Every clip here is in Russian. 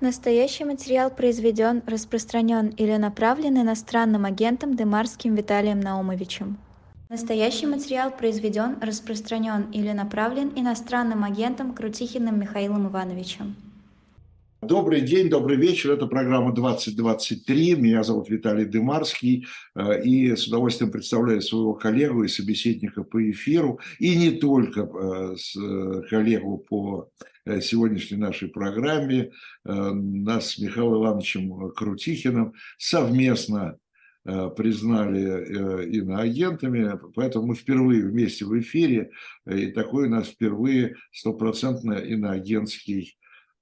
Настоящий материал произведен, распространен или направлен иностранным агентом Демарским Виталием Наумовичем. Настоящий материал произведен, распространен или направлен иностранным агентом Крутихиным Михаилом Ивановичем. Добрый день, добрый вечер. Это программа 2023. Меня зовут Виталий Дымарский. Э, и с удовольствием представляю своего коллегу и собеседника по эфиру. И не только э, э, коллегу по сегодняшней нашей программе. Нас с Михаилом Ивановичем Крутихиным совместно признали иноагентами, поэтому мы впервые вместе в эфире, и такой у нас впервые стопроцентно иноагентский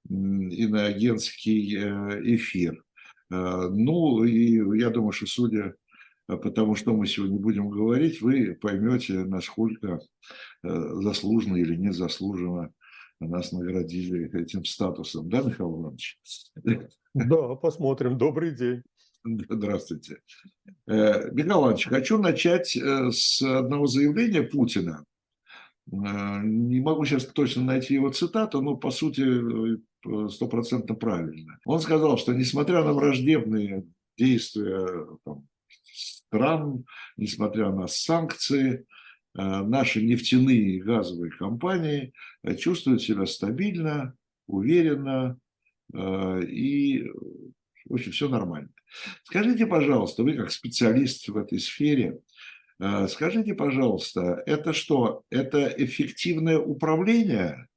иноагентский э, эфир. Э, ну, и я думаю, что судя по тому, что мы сегодня будем говорить, вы поймете, насколько э, заслуженно или незаслуженно нас наградили этим статусом. Да, Михаил Иванович? Да, посмотрим. Добрый день. Здравствуйте. Михаил Иванович, хочу начать с одного заявления Путина. Не могу сейчас точно найти его цитату, но по сути стопроцентно правильно. Он сказал, что несмотря на враждебные действия там, стран, несмотря на санкции, э, наши нефтяные и газовые компании э, чувствуют себя стабильно, уверенно э, и, в общем, все нормально. Скажите, пожалуйста, вы как специалист в этой сфере, скажите, пожалуйста, это что? Это эффективное управление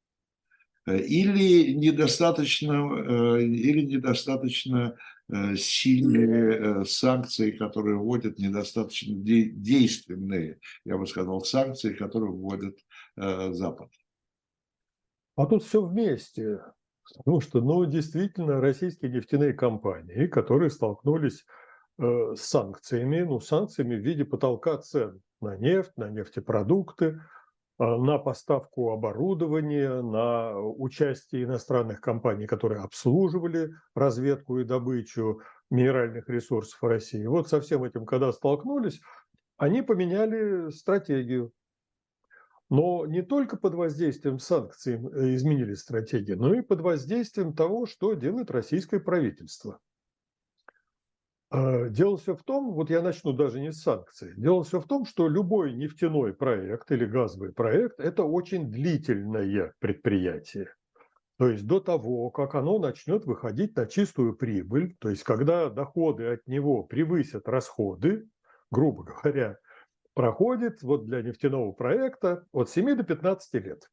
Э, или недостаточно, э, или недостаточно э, сильные санкции, которые вводят, недостаточно действенные, я бы сказал, санкции, которые вводит Запад. А тут все вместе. Потому что, ну, действительно, российские нефтяные компании, которые столкнулись с санкциями, ну, санкциями в виде потолка цен на нефть, на нефтепродукты, на поставку оборудования, на участие иностранных компаний, которые обслуживали разведку и добычу минеральных ресурсов России. Вот со всем этим, когда столкнулись, они поменяли стратегию. Но не только под воздействием санкций э, изменили стратегию, но и под воздействием того, что делает российское правительство – а, дело все в том, вот я начну даже не с санкций, дело все в том, что любой нефтяной проект или газовый проект – это очень длительное предприятие. То есть до того, как оно начнет выходить на чистую прибыль, то есть когда доходы от него превысят расходы, грубо говоря, проходит вот для нефтяного проекта от 7 до 15 лет.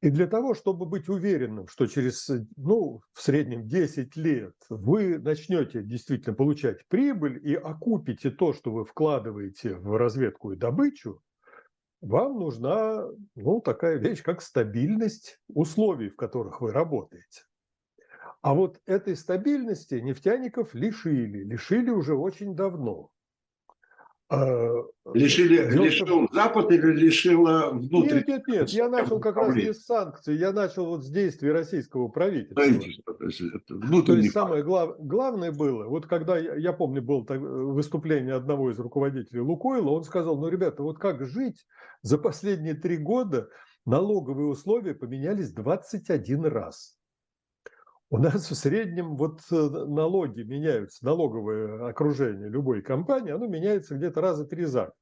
И для того, чтобы быть уверенным, что через, ну, в среднем 10 лет вы начнете действительно получать прибыль и окупите то, что вы вкладываете в разведку и добычу, вам нужна, ну, такая вещь, как стабильность условий, в которых вы работаете. А вот этой стабильности нефтяников лишили, лишили уже очень давно. А, лишили, лишил Запад или лишила внутренних? Нет, нет, нет. Я начал как раз не с санкций, я начал вот с действий российского правительства. Правительство, то есть, это то есть самое глав, главное было, вот когда, я, я помню, было так, выступление одного из руководителей Лукойла, он сказал, ну, ребята, вот как жить за последние три года налоговые условия поменялись 21 раз. У нас в среднем вот э, налоги меняются, налоговое окружение любой компании, оно меняется где-то раза три за год.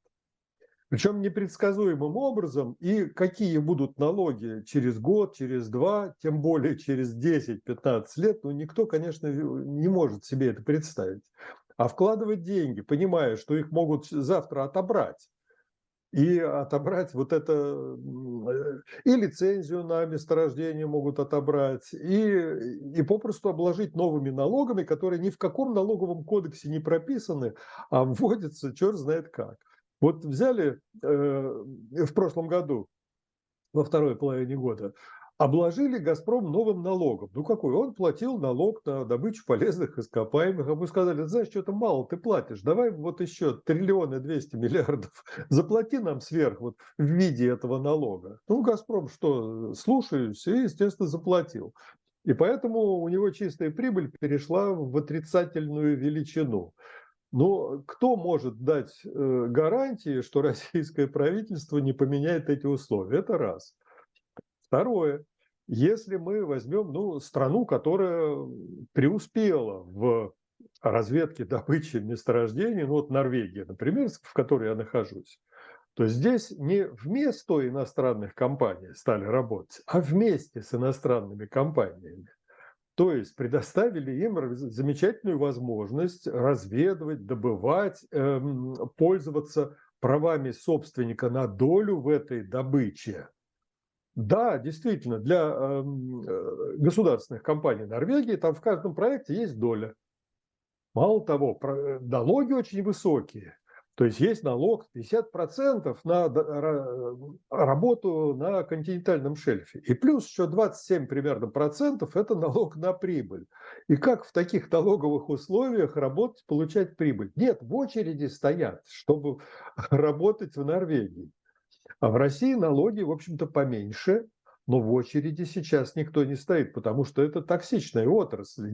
Причем непредсказуемым образом, и какие будут налоги через год, через два, тем более через 10-15 лет, ну никто, конечно, не может себе это представить. А вкладывать деньги, понимая, что их могут завтра отобрать, и отобрать вот это, э, и лицензию на месторождение могут отобрать, и, и попросту обложить новыми налогами, которые ни в каком налоговом кодексе не прописаны, а вводятся черт знает как. Вот взяли э, в прошлом году, во второй половине года, обложили «Газпром» новым налогом. Ну какой? Он платил налог на добычу полезных ископаемых. А мы сказали, знаешь, что-то мало ты платишь. Давай вот еще триллионы двести миллиардов заплати нам сверх вот в виде этого налога. Ну «Газпром» что, слушаюсь и, естественно, заплатил. И поэтому у него чистая прибыль перешла в отрицательную величину. Но кто может дать э, гарантии, что российское правительство не поменяет эти условия? Это раз. Второе. если мы возьмем ну, страну, которая преуспела в разведке добычи месторождений, ну вот Норвегия, например, в которой я нахожусь, то здесь не вместо иностранных компаний стали работать, а вместе с иностранными компаниями. То есть предоставили им замечательную возможность разведывать, добывать, эм, пользоваться правами собственника на долю в этой добыче. Да, действительно, для эм, э, государственных компаний Норвегии там в каждом проекте есть доля. Мало того, э, налоги очень высокие. То есть есть налог 50% на работу на континентальном шельфе. И плюс еще 27 примерно процентов – это налог на прибыль. И как в таких налоговых условиях работать, получать прибыль? Нет, в очереди стоят, чтобы работать в Норвегии. А в России налоги, в общем-то, поменьше, но в очереди сейчас никто не стоит, потому что это токсичная отрасль,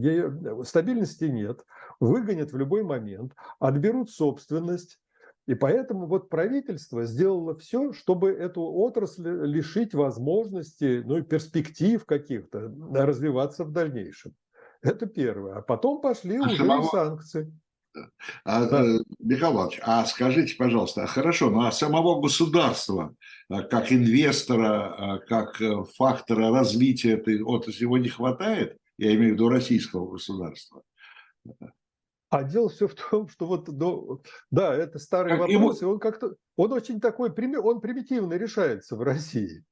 стабильности нет, выгонят в любой момент, отберут собственность, и поэтому вот правительство сделало все, чтобы эту отрасль лишить возможности, ну и перспектив каких-то развиваться в дальнейшем. Это первое. А потом пошли а уже самого... санкции. А. Э, Михаил Иванович, а скажите, пожалуйста, а хорошо, ну а самого государства, а, как инвестора, а, как э, фактора развития этой отрасли, его не хватает? Я имею в виду российского государства. А дело все в том, что вот, ну, да, это старый как вопрос, ему... и он как-то, он очень такой, он примитивно решается в России.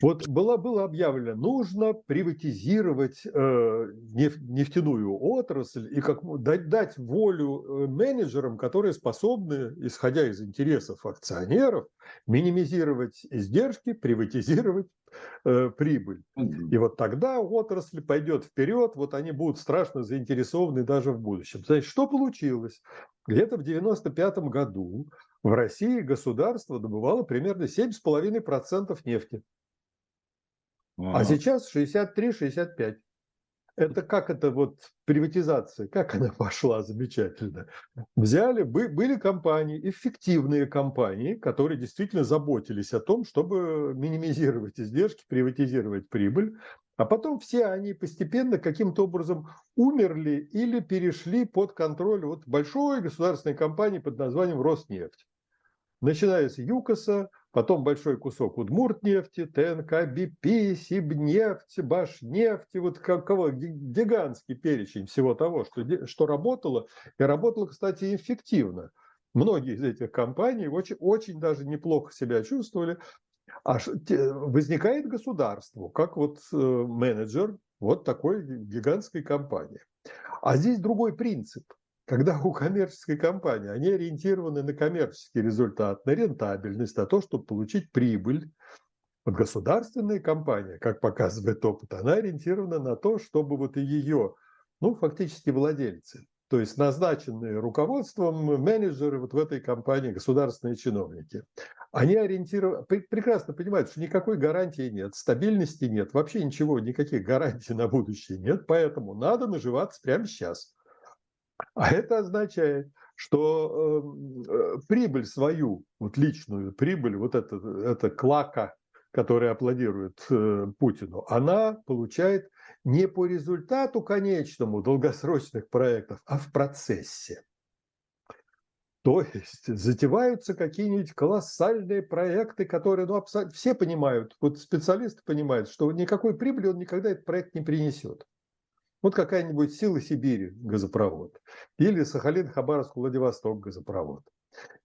Вот было, было объявлено, нужно приватизировать э, неф, нефтяную отрасль и как, дать, дать волю э, менеджерам, которые способны, исходя из интересов акционеров, минимизировать издержки, приватизировать э, прибыль. И вот тогда отрасль пойдет вперед, вот они будут страшно заинтересованы даже в будущем. Значит, что получилось? Где-то в 1995 году в России государство добывало примерно 7,5% нефти. А сейчас 63-65. Это как это вот приватизация, как она пошла замечательно. Взяли, были компании, эффективные компании, которые действительно заботились о том, чтобы минимизировать издержки, приватизировать прибыль. А потом все они постепенно каким-то образом умерли или перешли под контроль вот большой государственной компании под названием Роснефть. Начиная с ЮКОСа, потом большой кусок Удмуртнефти, ТНК, БП, Сибнефть, Башнефть, вот кого, гигантский перечень всего того, что, что работало, и работало, кстати, эффективно. Многие из этих компаний очень, очень даже неплохо себя чувствовали. А возникает государство, как вот э, менеджер вот такой гигантской компании. А здесь другой принцип – когда у коммерческой компании они ориентированы на коммерческий результат, на рентабельность, на то, чтобы получить прибыль, вот государственная компания, как показывает опыт, она ориентирована на то, чтобы вот и ее, ну, фактически владельцы, то есть назначенные руководством менеджеры вот в этой компании, государственные чиновники, они ориентированы, прекрасно понимают, что никакой гарантии нет, стабильности нет, вообще ничего, никаких гарантий на будущее нет, поэтому надо наживаться прямо сейчас – а это означает, что эм, э, прибыль свою, вот личную прибыль, вот это, это клака, которая аплодирует э, Путину, она получает не по результату конечному долгосрочных проектов, а в процессе. То есть затеваются какие-нибудь колоссальные проекты, которые ну, абсолютно, все понимают, вот специалисты понимают, что никакой прибыли он никогда этот проект не принесет. Вот какая-нибудь сила Сибири газопровод, или Сахалин-Хабаровск-Владивосток газопровод,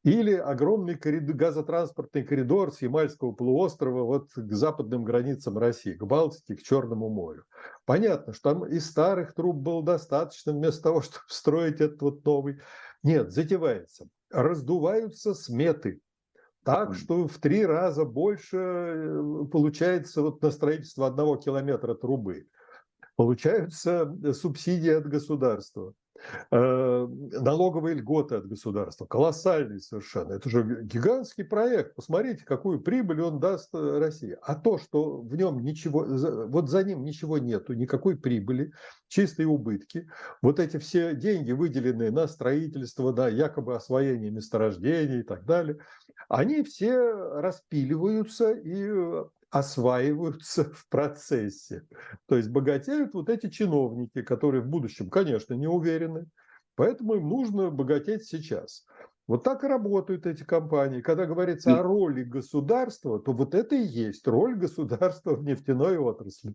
или огромный коридор, газотранспортный коридор с Ямальского полуострова вот к западным границам России, к Балтике, к Черному морю. Понятно, что там и старых труб было достаточно вместо того, чтобы строить этот вот новый. Нет, затевается. Раздуваются сметы, так что в три раза больше э, получается вот на строительство одного километра трубы получаются э, субсидии от государства, э, налоговые льготы от государства, колоссальные совершенно. Это же гигантский проект. Посмотрите, какую прибыль он даст э, России. А то, что в нем ничего, вот за ним ничего нету, никакой прибыли, чистые убытки, вот эти все деньги, выделенные на строительство, да, якобы освоение месторождений и так далее, они все распиливаются и осваиваются в процессе. То есть богатеют вот эти чиновники, которые в будущем, конечно, не уверены, поэтому им нужно богатеть сейчас. Вот так и работают эти компании. Когда говорится о роли государства, то вот это и есть роль государства в нефтяной отрасли.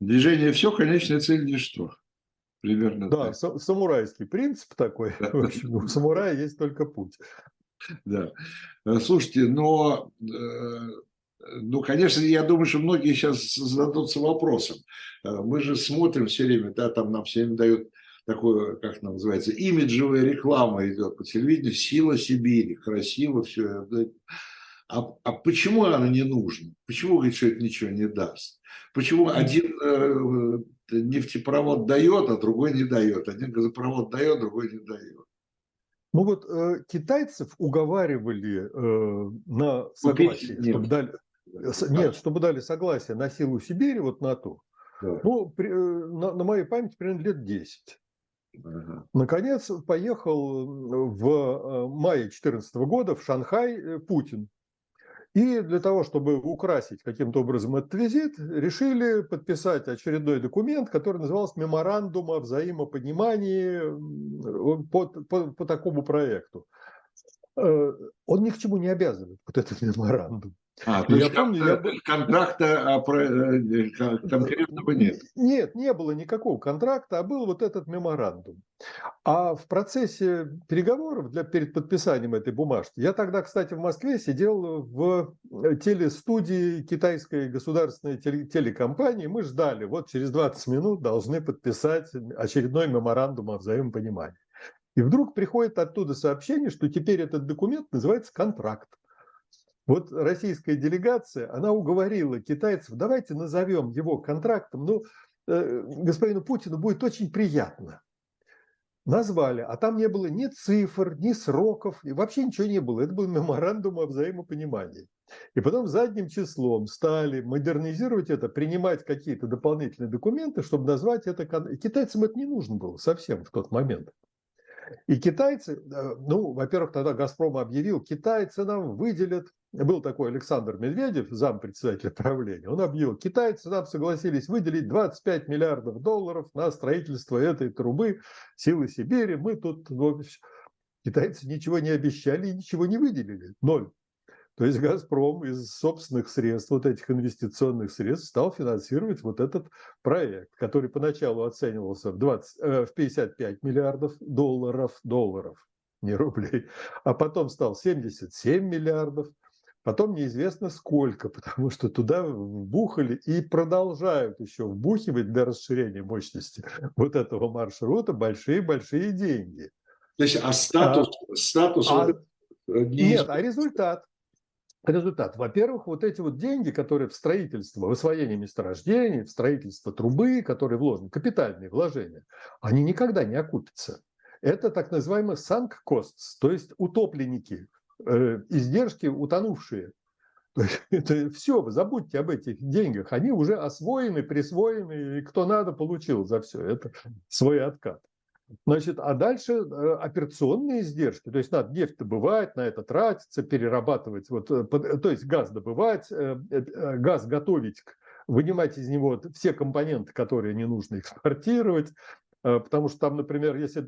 Движение все, конечная цель ничто. Примерно да, так. самурайский принцип такой. Да. В общем, у самурая есть только путь. Да. Э, слушайте, но, э, ну, конечно, я думаю, что многие сейчас зададутся вопросом. Э, мы же смотрим все время, да, там нам все время дают такое, как это называется, имиджевая реклама идет по телевидению, сила Сибири, красиво все. А, а почему она не нужна? Почему, говорит, что это ничего не даст? Почему один э, нефтепровод дает, а другой не дает? Один газопровод дает, другой не дает? Ну вот э, китайцев уговаривали э, на согласие, чтобы дали, нет, чтобы дали согласие на силу Сибири, вот на то. Да. Ну, при, э, на, на моей памяти примерно лет 10. Ага. Наконец поехал в э, мае 2014 года в Шанхай э, Путин. И для того, чтобы украсить каким-то образом этот визит, решили подписать очередной документ, который назывался «Меморандум о взаимопонимании по, по, по такому проекту». Он ни к чему не обязывает, вот этот меморандум. А, то я есть помню, я... контракта а, э, конкретного нет? Нет, не было никакого контракта, а был вот этот меморандум. А в процессе переговоров для, перед подписанием этой бумажки, я тогда, кстати, в Москве сидел в э, телестудии китайской государственной теле, телекомпании, мы ждали, вот через 20 минут должны подписать очередной меморандум о взаимопонимании. И вдруг приходит оттуда сообщение, что теперь этот документ называется контракт. Вот российская делегация, она уговорила китайцев, давайте назовем его контрактом, ну, э, господину Путину будет очень приятно. Назвали, а там не было ни цифр, ни сроков, и вообще ничего не было. Это был меморандум о взаимопонимании. И потом задним числом стали модернизировать это, принимать какие-то дополнительные документы, чтобы назвать это... Китайцам это не нужно было совсем в тот момент. И китайцы, э, ну, во-первых, тогда «Газпром» объявил, китайцы нам выделят, был такой Александр Медведев, зампредседателя правления, он объявил, китайцы нам согласились выделить 25 миллиардов долларов на строительство этой трубы силы Сибири, мы тут... Ну, китайцы ничего не обещали и ничего не выделили, ноль. То есть «Газпром» из собственных средств, вот этих инвестиционных средств, стал финансировать вот этот проект, который поначалу оценивался в, 20, э, в 55 миллиардов долларов, долларов, не рублей, а потом стал 77 миллиардов, потом неизвестно сколько, потому что туда вбухали и продолжают еще вбухивать для расширения мощности вот этого маршрута большие-большие деньги. То есть, а статус? А, статус а, вот, нет, а результат? результат. Во-первых, вот эти вот деньги, которые в строительство, в освоение месторождений, в строительство трубы, которые вложены, капитальные вложения, они никогда не окупятся. Это так называемые sunk costs, то есть утопленники, э, издержки утонувшие. То есть это все, забудьте об этих деньгах, они уже освоены, присвоены, и кто надо, получил за все. Это свой откат. Значит, а дальше э, операционные издержки, то есть надо нефть добывать, на это тратиться, перерабатывать, вот, э, то есть газ добывать, э, газ готовить, вынимать из него все компоненты, которые не нужно экспортировать, потому что там, например, если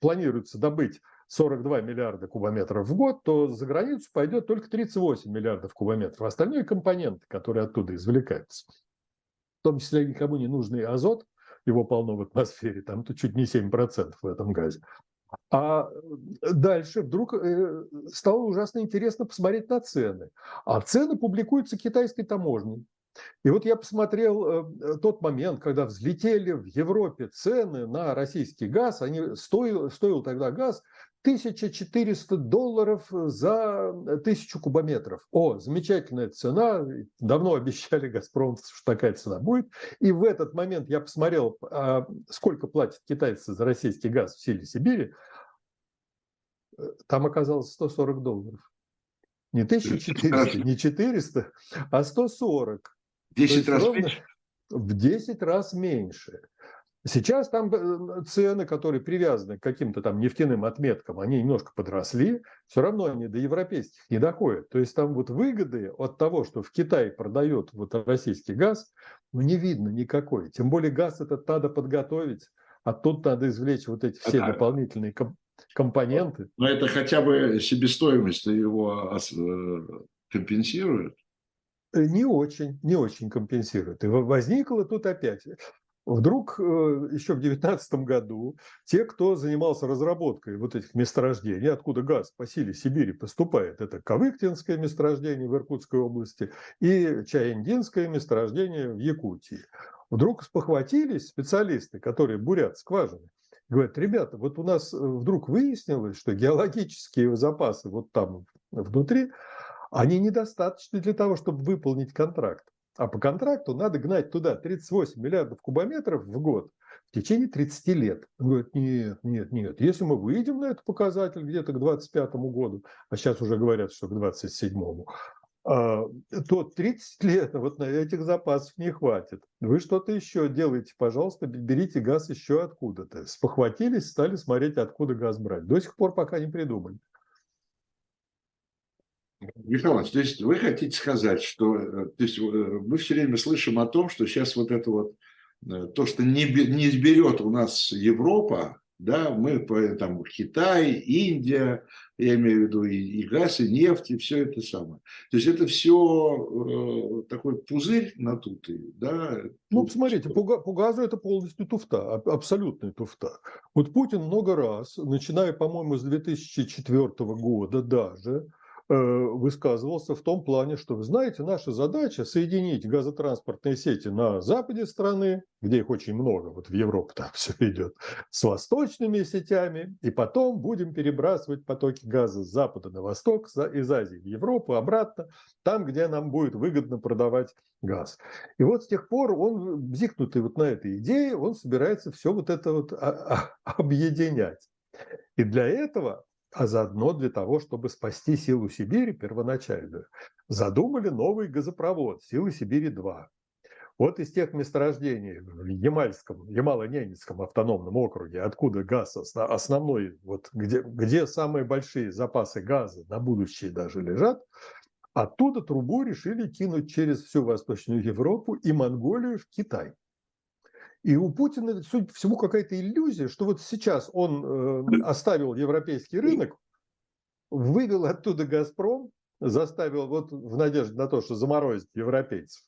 планируется добыть 42 миллиарда кубометров в год, то за границу пойдет только 38 миллиардов кубометров. Остальные компоненты, которые оттуда извлекаются, в том числе никому не нужный азот, его полно в атмосфере, там то чуть не 7% в этом газе. А дальше вдруг э, стало ужасно интересно посмотреть на цены. А цены публикуются китайской таможней. И вот я посмотрел э, тот момент, когда взлетели в Европе цены на российский газ. Они стоил, стоил тогда газ 1400 долларов за тысячу кубометров. О, замечательная цена. Давно обещали «Газпром», что такая цена будет. И в этот момент я посмотрел, а, сколько платят китайцы за российский газ в силе Сибири. Там оказалось 140 долларов. Не 1400, не 400, а 140. 10 раз меньше? В 10 раз меньше. Сейчас там э, цены, которые привязаны к каким-то там нефтяным отметкам, они немножко подросли, все равно они до европейских не доходят. То есть там вот выгоды от того, что в Китае продает вот российский газ, ну не видно никакой. Тем более газ этот надо подготовить, а тут надо извлечь вот эти все дополнительные комп компоненты. Но это хотя бы себестоимость его э, компенсирует? Э, не очень, не очень компенсирует. И возникло тут опять Вдруг э, еще в 2019 году те, кто занимался разработкой вот этих месторождений, откуда газ по силе Сибири поступает, это Кавыктинское месторождение в Иркутской области и Чаяндинское месторождение в Якутии. Вдруг спохватились специалисты, которые бурят скважины, говорят, ребята, вот у нас э, вдруг выяснилось, что геологические запасы вот там внутри, они недостаточны для того, чтобы выполнить контракт. А по контракту надо гнать туда 38 миллиардов кубометров в год в течение 30 лет. Он говорит, нет, нет, нет. Если мы выйдем на этот показатель где-то к 25 году, а сейчас уже говорят, что к 27 а, то 30 лет вот на этих запасов не хватит. Вы что-то еще делаете, пожалуйста, берите газ еще откуда-то. Спохватились, стали смотреть, откуда газ брать. До сих пор пока не придумали. Михаил то есть вы хотите сказать, что э, то есть, э, мы все время слышим о том, что сейчас вот это вот, э, то, что не, не изберет у нас Европа, да, мы там Китай, Индия, я имею в виду и, и газ, и нефть, и все это самое. То есть это все э, такой пузырь надутый, да? Ну, посмотрите, по, по газу это полностью туфта, абсолютная туфта. Вот Путин много раз, начиная, по-моему, с 2004 года даже, высказывался в том плане, что, вы знаете, наша задача соединить газотранспортные сети на западе страны, где их очень много, вот в Европу там все идет, с восточными сетями, и потом будем перебрасывать потоки газа с запада на восток, из Азии в Европу, обратно, там, где нам будет выгодно продавать газ. И вот с тех пор он, бзикнутый вот на этой идее, он собирается все вот это вот объединять. И для этого а заодно для того, чтобы спасти силу Сибири первоначальную, задумали новый газопровод «Силы Сибири-2». Вот из тех месторождений в Ямальском, Ямало-Ненецком автономном округе, откуда газ основной, вот где, где самые большие запасы газа на будущее даже лежат, оттуда трубу решили кинуть через всю Восточную Европу и Монголию в Китай. И у Путина, судя по всему, какая-то иллюзия, что вот сейчас он э, оставил европейский рынок, вывел оттуда «Газпром», заставил вот в надежде на то, что заморозит европейцев,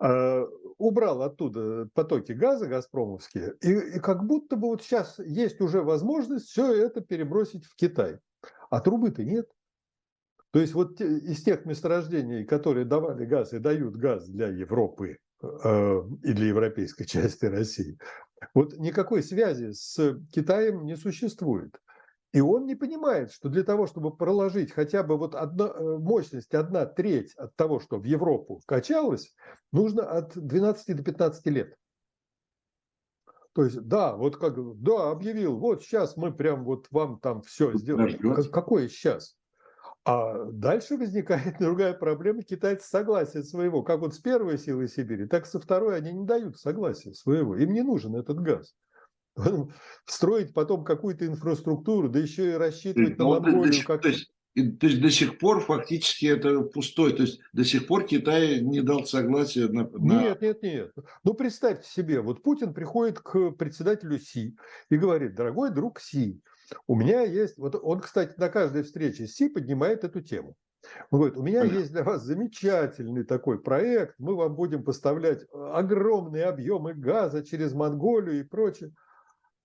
э, убрал оттуда потоки газа газпромовские, и, и как будто бы вот сейчас есть уже возможность все это перебросить в Китай. А трубы-то нет. То есть вот из тех месторождений, которые давали газ и дают газ для Европы, и для европейской части России. Вот никакой связи с Китаем не существует. И он не понимает, что для того, чтобы проложить хотя бы вот одна, э, мощность, одна треть от того, что в Европу качалось, нужно от 12 до 15 лет. То есть, да, вот как, да, объявил, вот сейчас мы прям вот вам там все сделаем. Какое сейчас? А дальше возникает другая проблема. Китайцы согласия своего, как вот с первой силой Сибири, так и со второй они не дают согласия своего. Им не нужен этот газ. Строить потом какую-то инфраструктуру, да еще и рассчитывать на Монголию. Как... То есть, то есть до сих пор фактически это пустой. То есть до сих пор Китай не дал согласия на... на... Нет, нет, нет. Ну представьте себе, вот Путин приходит к председателю Си и говорит, дорогой друг Си, у меня есть, вот он, кстати, на каждой встрече Си поднимает эту тему. Он говорит, у меня есть для вас замечательный такой проект, мы вам будем поставлять огромные объемы газа через Монголию и прочее.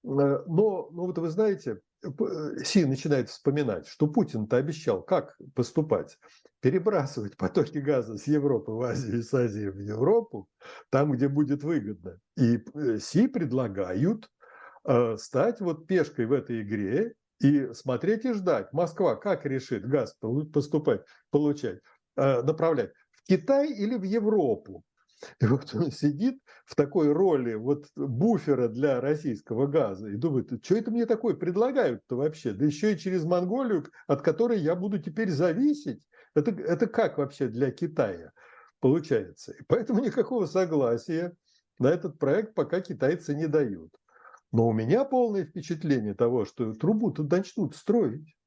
Э, но, ну вот вы знаете, Си начинает вспоминать, что Путин-то обещал, как поступать. Перебрасывать потоки газа с Европы в Азию и с Азии в Европу, там, где будет выгодно. И э, Си предлагают Э, стать вот пешкой в этой игре и смотреть и ждать. Москва как решит газ поступать, получать, э, направлять? В Китай или в Европу? И вот он сидит в такой роли вот буфера для российского газа и думает, что это мне такое предлагают-то вообще? Да еще и через Монголию, от которой я буду теперь зависеть. Это, это как вообще для Китая получается? И поэтому никакого согласия на этот проект пока китайцы не дают. Но у меня полное впечатление того, что трубу-то начнут строить.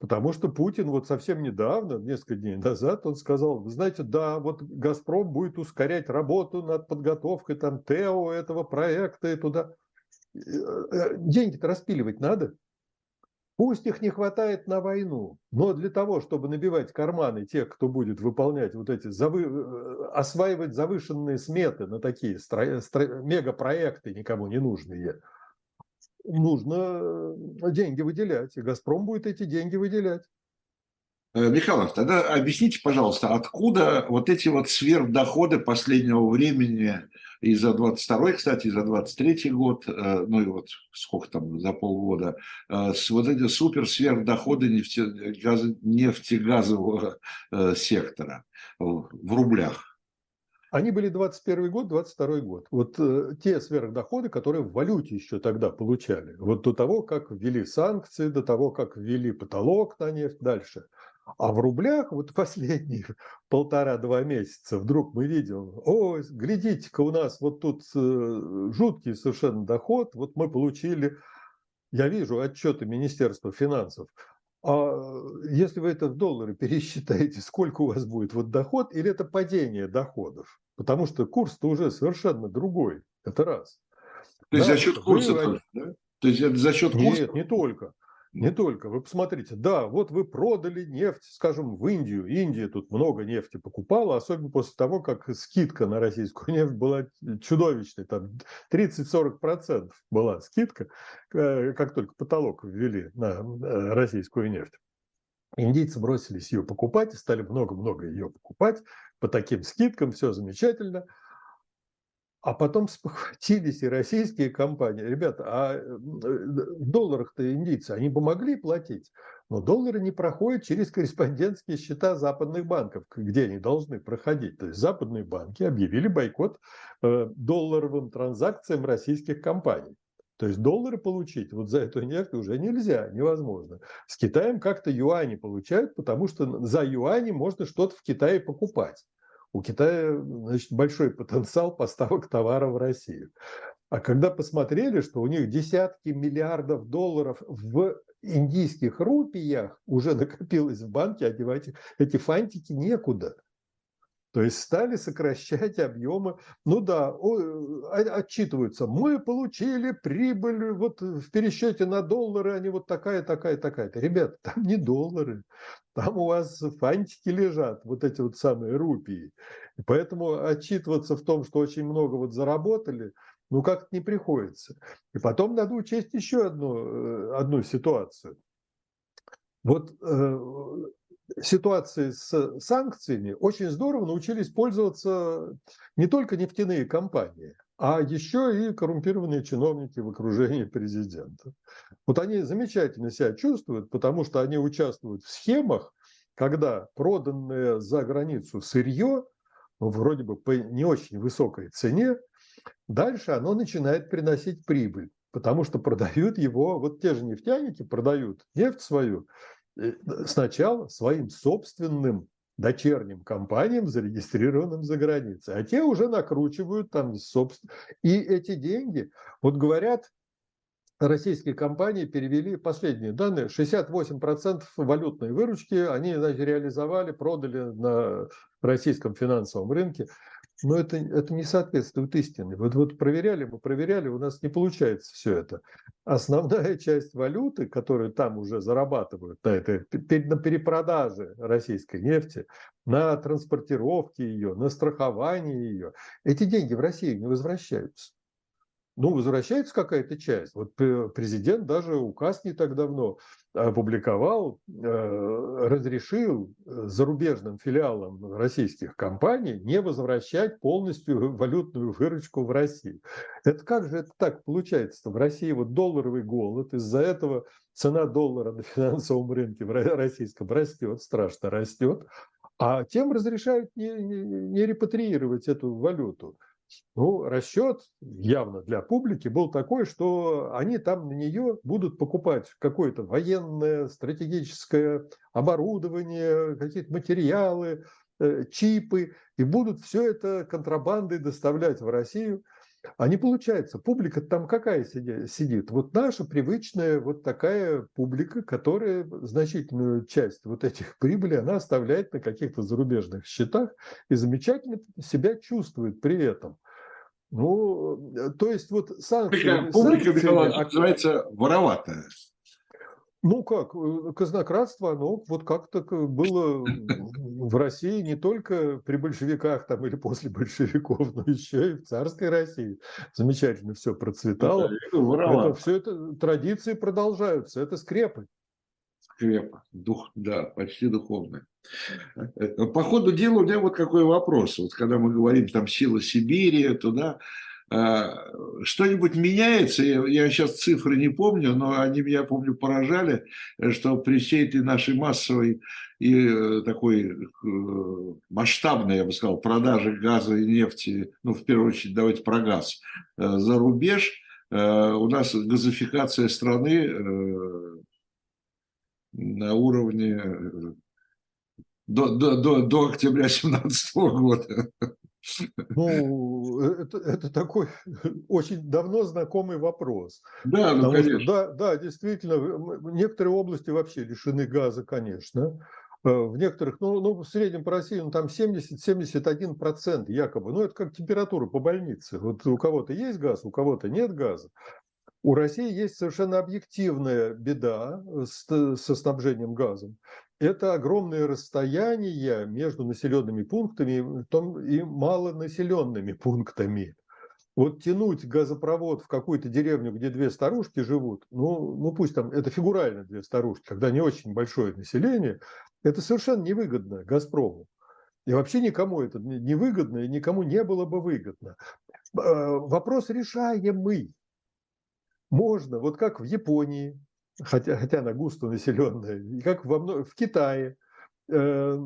Потому что Путин вот совсем недавно, несколько дней назад, он сказал, знаете, да, вот «Газпром» будет ускорять работу над подготовкой там ТЭО этого проекта и туда. Э, э, деньги-то распиливать надо. Пусть их не хватает на войну, но для того, чтобы набивать карманы тех, кто будет выполнять вот эти, завы... Э, осваивать завышенные сметы на такие стро... Стро... мегапроекты никому не нужные, нужно деньги выделять, и «Газпром» будет эти деньги выделять. Э, Михайлов, тогда объясните, пожалуйста, откуда вот эти вот сверхдоходы последнего времени и за 22 кстати, и за 23 год, э, ну и вот сколько там за полгода, э, с вот эти супер сверхдоходы нефте, газ, нефтегазового сектора в рублях? Они были 21 год, 22 год. Вот э, те сверхдоходы, которые в валюте еще тогда получали. Вот до того, как ввели санкции, до того, как ввели потолок на нефть, дальше – а в рублях вот последние полтора-два месяца вдруг мы видим, ой, глядите-ка, у нас вот тут э, жуткий совершенно доход, вот мы получили, я вижу отчеты Министерства финансов, а если вы это в доллары пересчитаете, сколько у вас будет вот доход, или это падение доходов? Потому что курс-то уже совершенно другой, это раз. То есть да, за счет курса, вы... да? То есть это за счет курса? Нет, не только. Не только. Вы посмотрите, да, вот вы продали нефть, скажем, в Индию. Индия тут много нефти покупала, особенно после того, как скидка на российскую нефть была чудовищной. Там 30-40% была скидка, э, как только потолок ввели на э, российскую нефть. Индийцы бросились ее покупать и стали много-много ее покупать по таким скидкам, все замечательно – а потом спохватились и российские компании. Ребята, а в долларах-то индийцы, они помогли платить, но доллары не проходят через корреспондентские счета западных банков, где они должны проходить. То есть западные банки объявили бойкот э, долларовым транзакциям российских компаний. То есть доллары получить вот за эту нефть уже нельзя, невозможно. С Китаем как-то юани получают, потому что за юани можно что-то в Китае покупать. У Китая значит, большой потенциал поставок товара в Россию. А когда посмотрели, что у них десятки миллиардов долларов в индийских рупиях уже накопилось в банке, одевать эти фантики некуда. То есть стали сокращать объемы. Ну да, а, отчитываются. Мы получили прибыль вот в пересчете на доллары, они вот такая, такая, такая-то. Ребята, там не доллары, там у вас фантики лежат, вот эти вот самые рупии. И поэтому отчитываться в том, что очень много вот заработали, ну как-то не приходится. И потом надо учесть еще одну, э, одну ситуацию. Вот э, ситуации с санкциями очень здорово научились пользоваться не только нефтяные компании, а еще и коррумпированные чиновники в окружении президента. Вот они замечательно себя чувствуют, потому что они участвуют в схемах, когда проданное за границу сырье, вроде бы по не очень высокой цене, дальше оно начинает приносить прибыль, потому что продают его, вот те же нефтяники продают нефть свою сначала своим собственным дочерним компаниям, зарегистрированным за границей. А те уже накручивают там собственно. И эти деньги, вот говорят, российские компании перевели последние данные, 68% валютной выручки они значит, реализовали, продали на российском финансовом рынке. Но это, это не соответствует истине. Вот, вот проверяли мы, проверяли, у нас не получается все это. Основная часть валюты, которую там уже зарабатывают на, этой, на перепродаже российской нефти, на транспортировке ее, на страховании ее, эти деньги в России не возвращаются. Ну, возвращается какая-то часть. Вот президент даже указ не так давно опубликовал, э, разрешил э, зарубежным филиалам российских компаний не возвращать полностью валютную выручку в Россию. Это как же это так получается? В России вот долларовый голод, из-за этого цена доллара на финансовом рынке в российском растет, страшно растет, а тем разрешают не, не, не репатриировать эту валюту. Ну, расчет явно для публики был такой, что они там на нее будут покупать какое-то военное, стратегическое оборудование, какие-то материалы, э, чипы и будут все это контрабандой доставлять в Россию. А не получается. Публика там какая сидит? Вот наша привычная вот такая публика, которая значительную часть вот этих прибыли она оставляет на каких-то зарубежных счетах и замечательно себя чувствует при этом. Ну, э, то есть вот санкции... Публика, публика санкции, называется вороватая. Ну как, э, казнократство, оно вот как-то было в России не только при большевиках там или после большевиков, но еще и в царской России. Замечательно все процветало. Это, все это традиции продолжаются, это скрепы. Скрепа, дух, да, почти духовная. Э, по ходу дела у меня вот какой вопрос. Вот когда мы говорим там сила Сибири, туда, а, что-нибудь меняется, я, сейчас цифры не помню, но они меня, помню, поражали, что при всей этой нашей массовой и э, такой э, масштабной, я бы сказал, продаже газа и нефти, ну, в первую очередь, давайте про газ, э, за рубеж, у нас газификация страны на уровне до, до, до, до октября 2017 года. Ну, э, это, это такой очень давно знакомый вопрос. Да, ну, конечно. Что, да, да, действительно, некоторые области вообще лишены газа, конечно. Э, в некоторых, ну, ну в среднем по России, ну, там 70-71% якобы. Ну, это как температура по больнице. Вот у кого-то есть газ, у кого-то нет газа. У России есть совершенно объективная беда с, со снабжением газом это огромные расстояния между населенными пунктами и малонаселенными пунктами. Вот тянуть газопровод в какую-то деревню, где две старушки живут, ну, ну пусть там, это фигурально две старушки, когда не очень большое население, это совершенно невыгодно «Газпрому». И вообще никому это не выгодно, и никому не было бы выгодно. Э, вопрос решаемый. Можно, вот как в Японии, хотя, хотя она густо населенная, и как во, в Китае, э,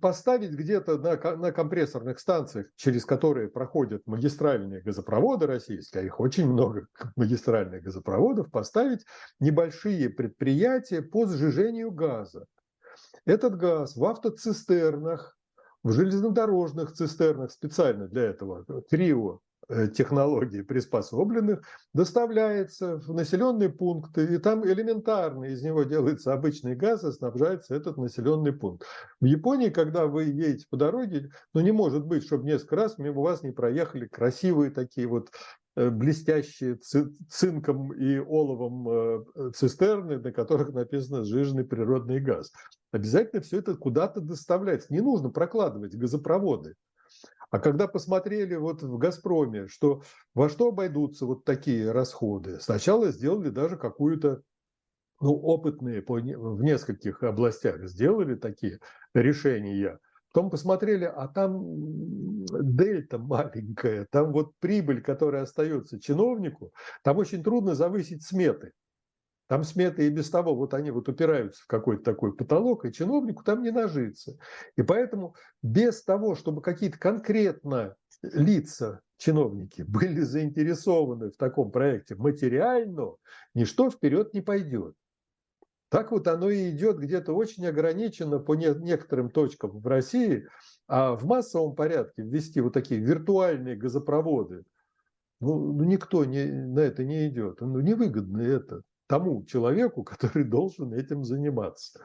поставить где-то на, на компрессорных станциях, через которые проходят магистральные газопроводы российские, а их очень много магистральных газопроводов, поставить небольшие предприятия по сжижению газа. Этот газ в автоцистернах, в железнодорожных цистернах специально для этого, трио Э, технологий приспособленных, доставляется в населенные пункты, и там элементарно из него делается обычный газ, и снабжается этот населенный пункт. В Японии, когда вы едете по дороге, ну не может быть, чтобы несколько раз мимо вас не проехали красивые такие вот э, блестящие цинком и оловом э, цистерны, на которых написано «сжиженный природный газ». Обязательно все это куда-то доставляется. Не нужно прокладывать газопроводы. А когда посмотрели вот в «Газпроме», что во что обойдутся вот такие расходы, сначала сделали даже какую-то ну, опытные по, в нескольких областях сделали такие решения. Потом посмотрели, а там дельта маленькая, там вот прибыль, которая остается чиновнику, там очень трудно завысить сметы. Там сметы и без того, вот они вот упираются в какой-то такой потолок, и чиновнику там не нажиться. И поэтому без того, чтобы какие-то конкретно лица, чиновники были заинтересованы в таком проекте материально, ничто вперед не пойдет. Так вот оно и идет где-то очень ограниченно по некоторым точкам в России, а в массовом порядке ввести вот такие виртуальные газопроводы, ну, ну никто не, на это не идет. Ну, невыгодно это тому человеку, который должен этим заниматься.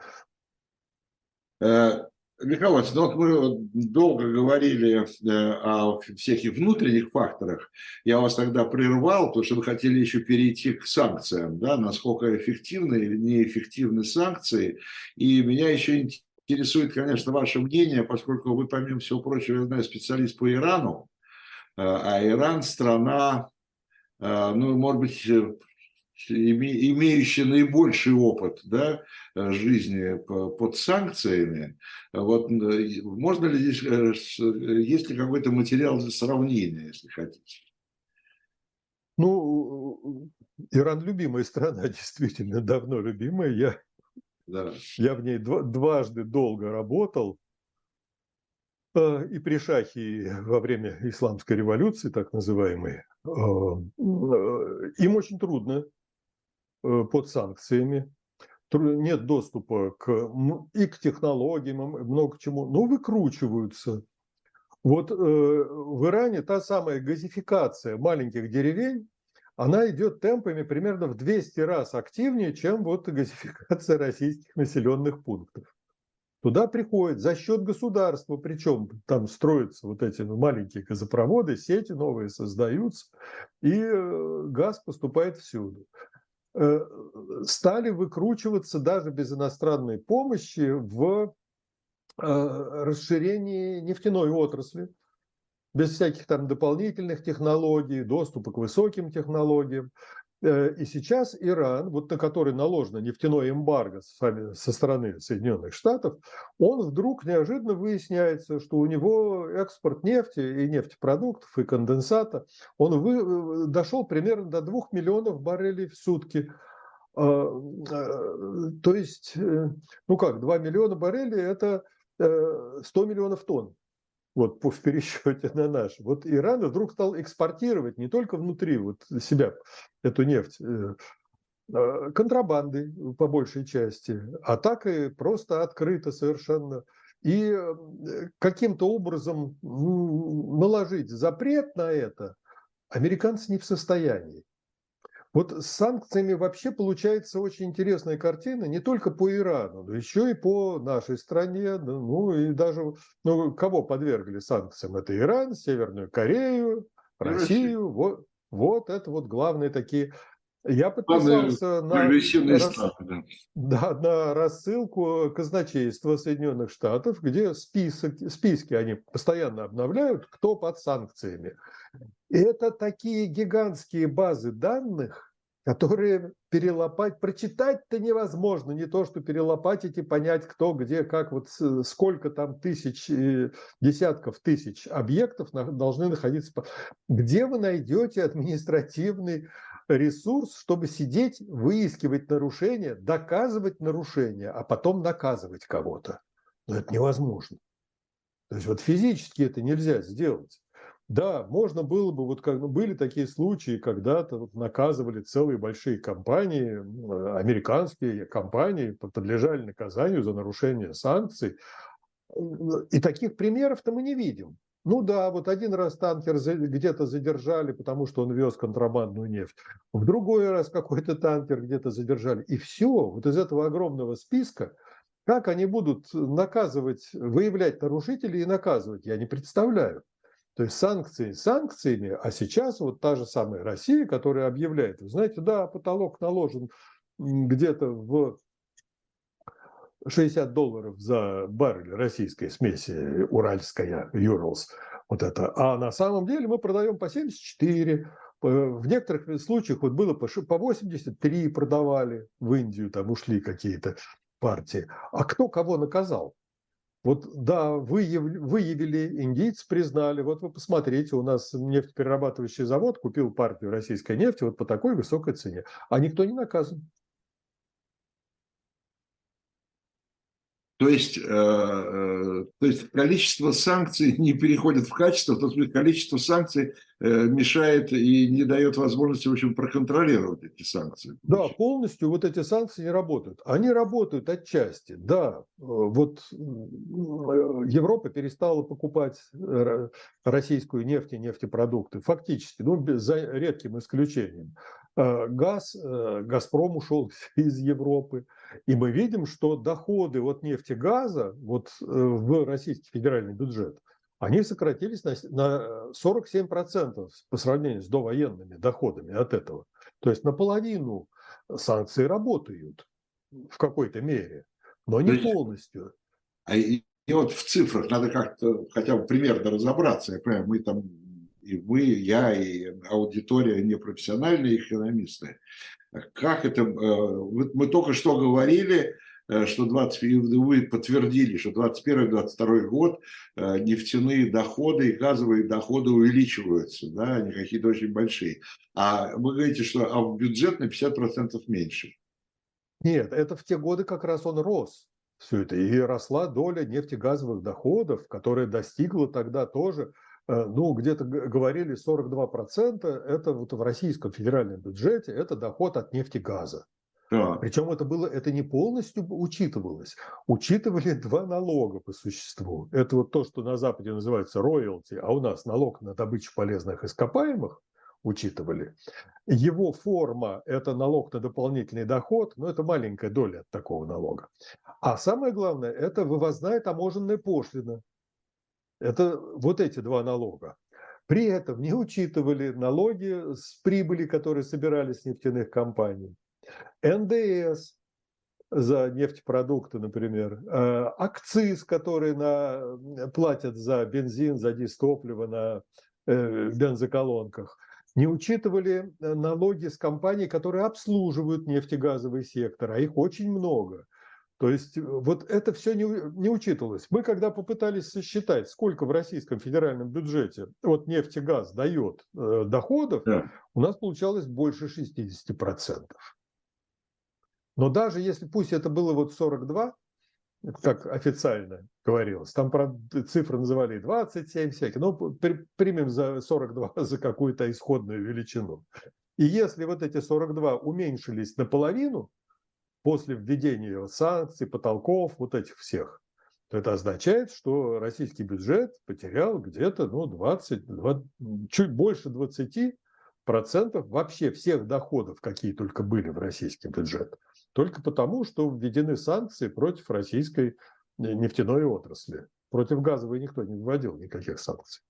Э, Михаил Иванович, ну вот мы долго говорили э, о всяких внутренних факторах. Я вас тогда прервал, потому что вы хотели еще перейти к санкциям, да, насколько эффективны или неэффективны санкции. И меня еще интересует, конечно, ваше мнение, поскольку вы, помимо всего прочего, я знаю, специалист по Ирану, э, а Иран страна, ну, может быть, имеющие наибольший опыт да, э, жизни под санкциями, вот, э, можно ли здесь, э, есть ли какой-то материал для сравнения, если хотите? Ну, Иран любимая страна, действительно, давно любимая. Я, да. я в ней дважды долго работал. И при шахе, и во время исламской революции, так называемой, им очень трудно под санкциями. нет доступа к, и к технологиям, и много к чему, но выкручиваются. Вот э, в Иране та самая газификация маленьких деревень, она идет темпами примерно в 200 раз активнее, чем вот газификация российских населенных пунктов. Туда приходят за счет государства, причем там строятся вот эти ну, маленькие газопроводы, сети новые создаются, и э, газ поступает всюду. Э, стали выкручиваться даже без иностранной помощи в э, расширении нефтяной отрасли, без всяких там дополнительных технологий, доступа к высоким технологиям. Э, и сейчас Иран, вот на который наложено нефтяное эмбарго со стороны Соединенных Штатов, он вдруг неожиданно выясняется, что у него экспорт нефти и нефтепродуктов и конденсата, он вы, э, дошел примерно до 2 миллионов баррелей в сутки. А, э, то есть, ну как, 2 миллиона баррелей – это 100 миллионов тонн вот в пересчете на наш. Вот Иран вдруг стал экспортировать не только внутри вот себя эту нефть, э, а, контрабанды по большей части, а так и просто открыто совершенно. И э, каким-то образом наложить запрет на это американцы не в состоянии. Вот с санкциями вообще получается очень интересная картина не только по Ирану, но еще и по нашей стране. Ну и даже ну, кого подвергли санкциям? Это Иран, Северную Корею, Россию. Вот, вот это вот главные такие я подписался на, рас... да. Да, на рассылку казначейства Соединенных Штатов, где список, списки они постоянно обновляют, кто под санкциями. И это такие гигантские базы данных, которые перелопать, прочитать-то невозможно, не то, что перелопатить и понять, кто, где, как, вот сколько там тысяч, десятков тысяч объектов должны находиться. Где вы найдете административный ресурс, чтобы сидеть, выискивать нарушения, доказывать нарушения, а потом наказывать кого-то. Но это невозможно. То есть вот физически это нельзя сделать. Да, можно было бы, вот как ну, были такие случаи, когда-то вот наказывали целые большие компании, американские компании подлежали наказанию за нарушение санкций. И таких примеров-то мы не видим. Ну да, вот один раз танкер где-то задержали, потому что он вез контрабандную нефть. В другой раз какой-то танкер где-то задержали. И все, вот из этого огромного списка, как они будут наказывать, выявлять нарушителей и наказывать, я не представляю. То есть санкции санкциями, а сейчас вот та же самая Россия, которая объявляет, вы знаете, да, потолок наложен где-то в 60 долларов за баррель российской смеси уральская, Юрлс, вот это. А на самом деле мы продаем по 74, в некоторых случаях вот было по 83 продавали в Индию, там ушли какие-то партии. А кто кого наказал? Вот да, выявили, выявили, индийцы признали, вот вы посмотрите, у нас нефтеперерабатывающий завод купил партию российской нефти вот по такой высокой цене, а никто не наказан. То есть, э, э, то есть количество санкций не переходит в качество, то есть количество санкций э, мешает и не дает возможности, в общем, проконтролировать эти санкции. Да, полностью вот эти санкции не работают. Они работают отчасти, да. Вот Европа перестала покупать российскую нефть и нефтепродукты, фактически, ну, за редким исключением. Газ, Газпром ушел из Европы, и мы видим, что доходы от нефти газа вот э, в российский федеральный бюджет, они сократились на, на 47% по сравнению с довоенными доходами от этого. То есть наполовину санкции работают в какой-то мере, но не есть, полностью. А и, и вот в цифрах надо как-то хотя бы примерно разобраться. Я понимаю, мы там и вы, я, и аудитория непрофессиональные экономисты. Как это? Э, мы только что говорили, э, что 20, вы подтвердили, что 21-22 год э, нефтяные доходы и газовые доходы увеличиваются, да, они какие-то очень большие. А вы говорите, что а в бюджет на 50% меньше. Нет, это в те годы как раз он рос все это. И росла доля нефтегазовых доходов, которая достигла тогда тоже ну, где-то говорили 42% это вот в российском федеральном бюджете, это доход от нефти газа. Да. Причем это было, это не полностью учитывалось. Учитывали два налога по существу. Это вот то, что на Западе называется роялти, а у нас налог на добычу полезных ископаемых учитывали. Его форма – это налог на дополнительный доход, но это маленькая доля от такого налога. А самое главное – это вывозная таможенная пошлина. Это вот эти два налога. При этом не учитывали налоги с прибыли, которые собирались с нефтяных компаний НДС за нефтепродукты, например, э, акциз, который на, платят за бензин, за дистопливо на э, бензоколонках, не учитывали э, налоги с компаний, которые обслуживают нефтегазовый сектор, а их очень много. То есть вот это все не, не учитывалось. Мы когда попытались сосчитать, сколько в российском федеральном бюджете вот нефть и газ дает э, доходов, да. у нас получалось больше 60%. Но даже если, пусть это было вот 42, как официально говорилось, там про цифры называли 27 всякие, но при, примем за 42 за какую-то исходную величину. И если вот эти 42 уменьшились наполовину после введения санкций, потолков, вот этих всех, то это означает, что российский бюджет потерял где-то ну, 20, 20, чуть больше 20 процентов вообще всех доходов, какие только были в российский бюджет только потому, что введены санкции против российской э, нефтяной отрасли. Против газовой никто не вводил никаких санкций.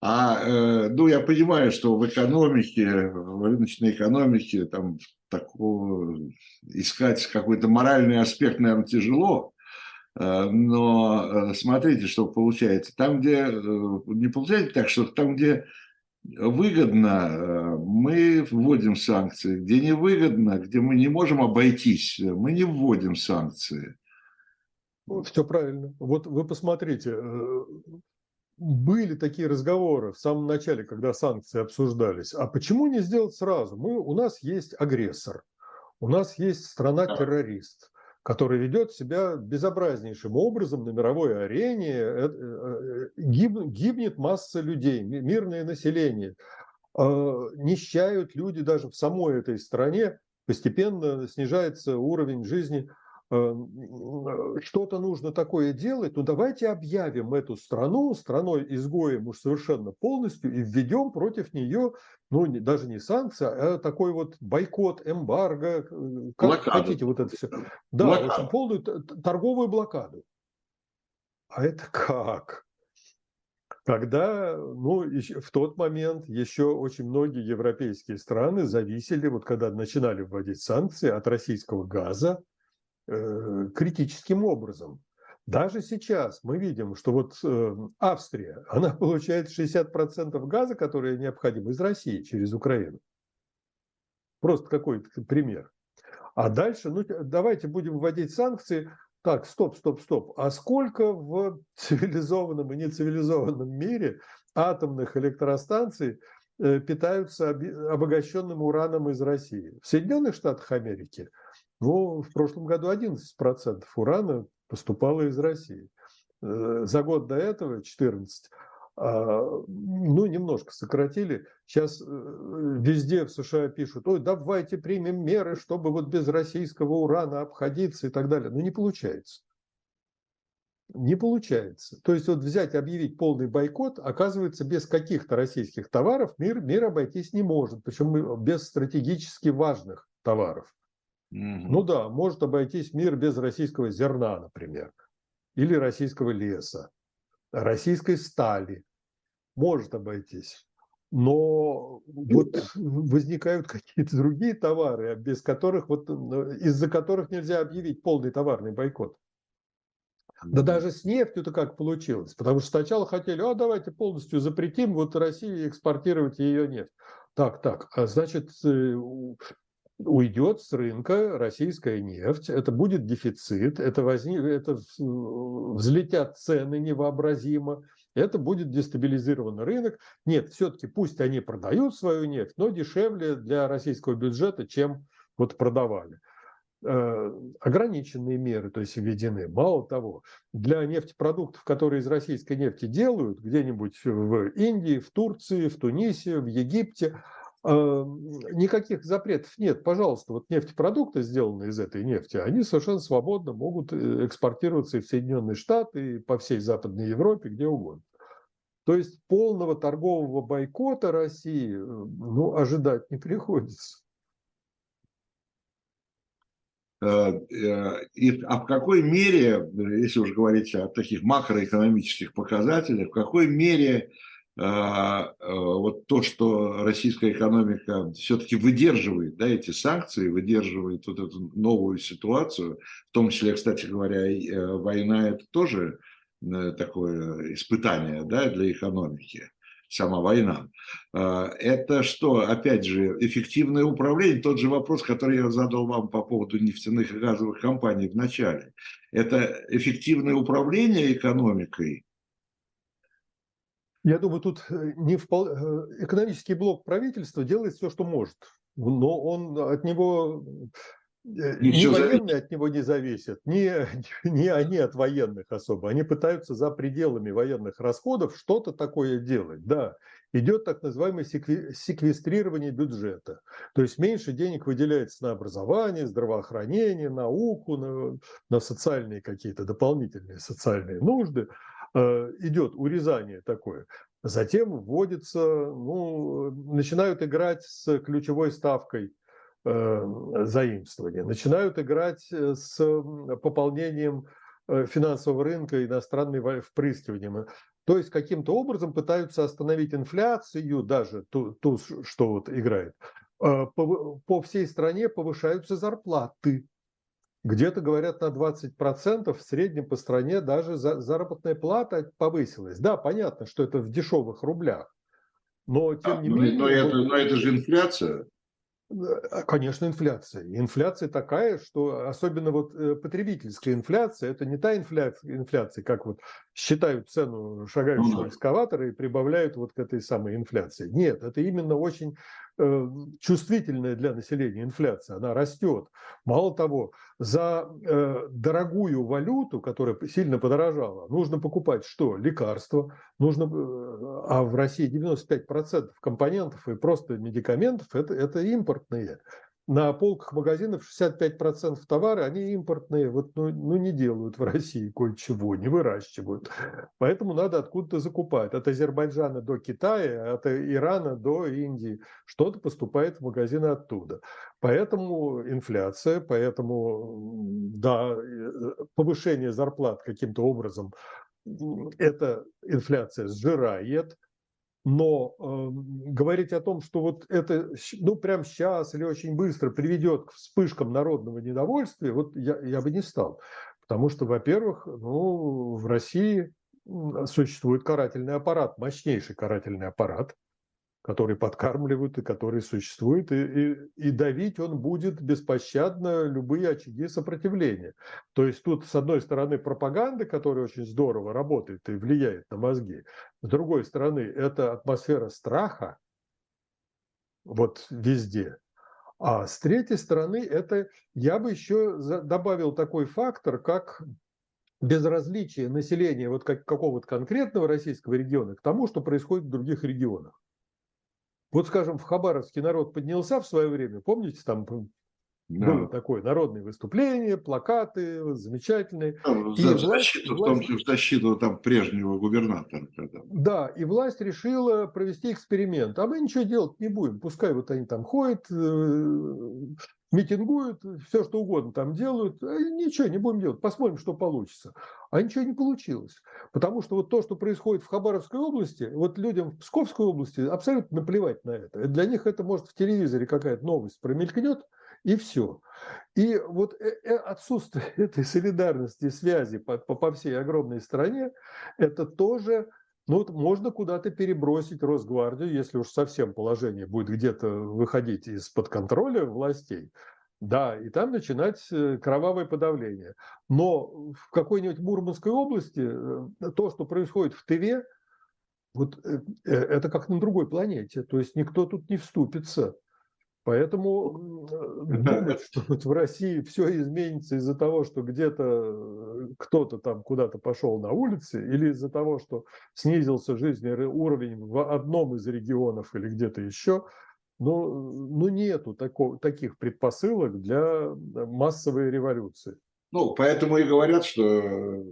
А, э, ну, я понимаю, что в экономике, в рыночной экономике, там такого искать какой-то моральный аспект, наверное, тяжело. Э, но смотрите, что получается. Там, где не получается так, что там, где выгодно, э, мы вводим санкции. Где невыгодно, где мы не можем обойтись, мы не вводим санкции. Все правильно. Вот вы посмотрите, э, были такие разговоры в самом начале, когда санкции обсуждались. А почему не сделать сразу? Мы, у нас есть агрессор, у нас есть страна-террорист который ведет себя безобразнейшим образом на мировой арене, э, э, гибнет масса людей, мирное население, а, нищают люди даже в самой этой стране, постепенно снижается уровень жизни э, что-то нужно такое делать, ну давайте объявим эту страну страной изгоем уж совершенно полностью и введем против нее, ну даже не санкции, а такой вот бойкот, эмбарго, э, как блокаду. хотите вот это все. Да, блокаду. в общем, полную торговую блокаду. А это как? Когда, ну, в тот момент еще очень многие европейские страны зависели, вот когда начинали вводить санкции от российского газа, Э, критическим образом. Даже сейчас мы видим, что вот э, Австрия, она получает 60% газа, который необходим из России через Украину. Просто какой-то пример. А дальше, ну давайте будем вводить санкции. Так, стоп, стоп, стоп. А сколько в цивилизованном и нецивилизованном мире атомных электростанций э, питаются обогащенным ураном из России? В Соединенных Штатах Америки – ну, в прошлом году 11% урана поступало из России. Э, за год до этого 14. А, ну, немножко сократили. Сейчас э, везде в США пишут, ой, давайте примем меры, чтобы вот без российского урана обходиться и так далее. Но не получается. Не получается. То есть вот взять объявить полный бойкот, оказывается, без каких-то российских товаров мир, мир обойтись не может. Причем без стратегически важных товаров. Ну да, может обойтись мир без российского зерна, например, или российского леса, российской стали. Может обойтись. Но вот возникают какие-то другие товары, без которых вот из-за которых нельзя объявить полный товарный бойкот. Да даже с нефтью-то как получилось. Потому что сначала хотели, а давайте полностью запретим вот России экспортировать ее нефть. Так, так, а значит, э, уйдет с рынка российская нефть, это будет дефицит, это, возник, это взлетят цены невообразимо, это будет дестабилизированный рынок. Нет, все-таки пусть они продают свою нефть, но дешевле для российского бюджета, чем вот продавали. Э, ограниченные меры, то есть введены. Мало того, для нефтепродуктов, которые из российской нефти делают, где-нибудь в Индии, в Турции, в Тунисе, в Египте, никаких запретов нет. Пожалуйста, вот нефтепродукты, сделанные из этой нефти, они совершенно свободно могут э, экспортироваться и в Соединенные Штаты, и по всей Западной Европе, где угодно. То есть полного торгового бойкота России э, ну, ожидать не приходится. Э, и, а в какой мере, если уж говорить о таких макроэкономических показателях, в какой мере вот то, что российская экономика все-таки выдерживает да, эти санкции, выдерживает вот эту новую ситуацию, в том числе, кстати говоря, э, война это тоже э, такое испытание да, для экономики, сама война. А, это что, опять же, эффективное управление, тот же вопрос, который я задал вам по поводу нефтяных и газовых компаний в начале. Это эффективное управление экономикой я думаю, тут э, не впол... Э, экономический блок правительства делает все, что может. Но он от него э, ни военные от него не зависят, ни, ни они от военных особо. Они пытаются за пределами военных расходов что-то такое делать. Да, идет так называемое секвестрирование бюджета. То есть меньше денег выделяется на образование, здравоохранение, науку, на, на социальные какие-то дополнительные социальные нужды. Э, идет урезание такое. Затем вводится, ну, начинают играть с ключевой ставкой э, заимствования, начинают играть э, с пополнением финансового рынка иностранным впрыскиванием. То есть каким-то образом пытаются остановить инфляцию, даже ту, ту что вот играет. По, по всей стране повышаются зарплаты. Где-то, говорят, на 20% в среднем по стране даже заработная плата повысилась. Да, понятно, что это в дешевых рублях. Но, тем а, не но, менее... Но это, но это же инфляция. А, конечно, инфляция. Инфляция такая, что особенно вот э, потребительская инфляция, это не та инфляция, инфляция как вот считают цену шагающего ну, экскаватора и прибавляют вот к этой самой инфляции. Нет, это именно очень Э, чувствительная для населения инфляция, она растет. Мало того, за э, дорогую валюту, которая сильно подорожала, нужно покупать что? Лекарства, нужно, э, а в России 95% компонентов и просто медикаментов это, это импортные на полках магазинов 65% товара, они импортные, вот, ну, ну не делают в России кое-чего, не выращивают. Поэтому надо откуда-то закупать. От Азербайджана до Китая, от Ирана до Индии. Что-то поступает в магазины оттуда. Поэтому инфляция, поэтому, да, повышение зарплат каким-то образом, эта инфляция сжирает – но э, говорить о том, что вот это, ну, прямо сейчас или очень быстро приведет к вспышкам народного недовольствия, вот я, я бы не стал. Потому что, во-первых, ну, в России существует карательный аппарат, мощнейший карательный аппарат, который подкармливают и который существует, и, и, и давить он будет беспощадно любые очаги сопротивления. То есть тут, с одной стороны, пропаганда, которая очень здорово работает и влияет на мозги, с другой стороны, это атмосфера страха, вот везде. А с третьей стороны, это я бы еще добавил такой фактор, как безразличие населения вот как, какого-то конкретного российского региона к тому, что происходит в других регионах. Вот, скажем, в Хабаровске народ поднялся в свое время, помните, там да. было такое народное выступление, плакаты замечательные. Там, и в, власть, защиту, власть, в том числе в защиту там, прежнего губернатора. Когда. Да, и власть решила провести эксперимент. А мы ничего делать не будем. Пускай вот они там ходят, э, митингуют, все что угодно там делают, а ничего не будем делать, посмотрим, что получится. А ничего не получилось. Потому что вот то, что происходит в Хабаровской области, вот людям в Псковской области абсолютно наплевать на это. Для них это может в телевизоре какая-то новость промелькнет, и все. И вот э, э, отсутствие этой солидарности, связи по, по всей огромной стране, это тоже ну вот можно куда-то перебросить Росгвардию, если уж совсем положение будет где-то выходить из-под контроля властей. Да, и там начинать э, кровавое подавление. Но в какой-нибудь Мурманской области то, что происходит в Тыве, вот это как на другой планете. То есть никто тут не вступится. Поэтому думать, что вот в России все изменится из-за того, что где-то э, кто-то там куда-то пошел на улице, или из-за того, что снизился жизненный уровень в одном из регионов или где-то еще, ну, ну нету такого, таких предпосылок для массовой революции. Ну, поэтому и говорят, что,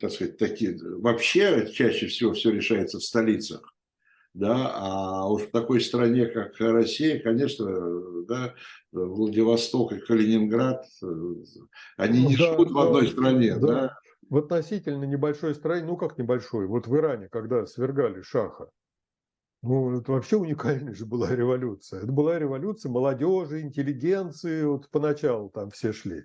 так сказать, такие, вообще чаще всего все решается в столицах. Да, а уж в такой стране, как Россия, конечно, да, Владивосток и Калининград, они не да, живут да, в одной стране. Да. Да. В относительно небольшой стране, ну как небольшой, вот в Иране, когда свергали Шаха, ну, это вообще уникальная же была революция. Это была революция молодежи, интеллигенции, вот поначалу там все шли.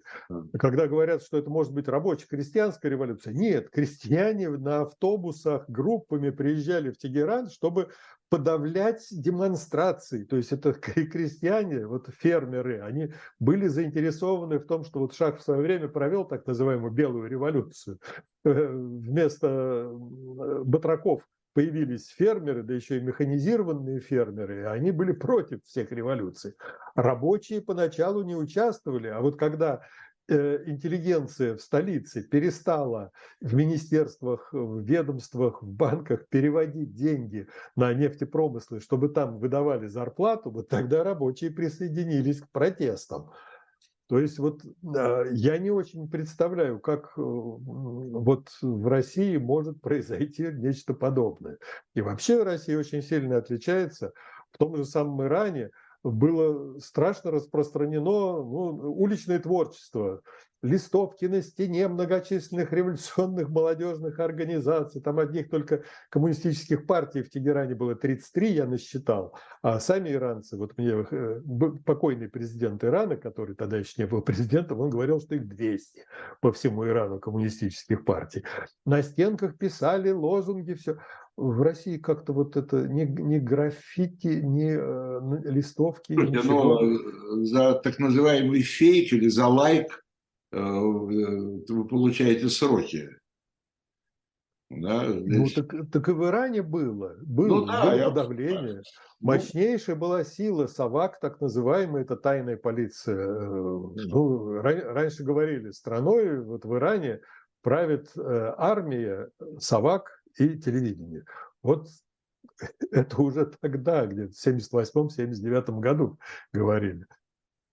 Когда говорят, что это может быть рабочая крестьянская революция, нет, крестьяне на автобусах группами приезжали в Тегеран, чтобы подавлять демонстрации. То есть это крестьяне, вот фермеры, они были заинтересованы в том, что вот Шах в свое время провел так называемую белую революцию. Э, вместо батраков появились фермеры, да еще и механизированные фермеры, и они были против всех революций. Рабочие поначалу не участвовали, а вот когда э, интеллигенция в столице перестала в министерствах, в ведомствах, в банках переводить деньги на нефтепромыслы, чтобы там выдавали зарплату, вот тогда рабочие присоединились к протестам. То есть вот я не очень представляю, как э, вот в России может произойти нечто подобное. И вообще Россия очень сильно отличается. В том же самом Иране было страшно распространено ну, уличное творчество листовки на стене многочисленных революционных молодежных организаций. Там одних только коммунистических партий в Тегеране было 33, я насчитал. А сами иранцы, вот мне э, покойный президент Ирана, который тогда еще не был президентом, он говорил, что их 200 по всему Ирану коммунистических партий. На стенках писали лозунги, все. В России как-то вот это не, не граффити, не э, листовки. Слушайте, но э, за так называемый фейк или за лайк Э, вы получаете сроки. Да, ну, так, так и в Иране было. Было, ну, да, было подавление. Я... Мощнейшая была сила САВАК, так называемая, это тайная полиция. Э, ну, раньше говорили, страной вот в Иране правит э, армия, САВАК и телевидение. Вот это уже тогда, где-то в 78-79 году говорили.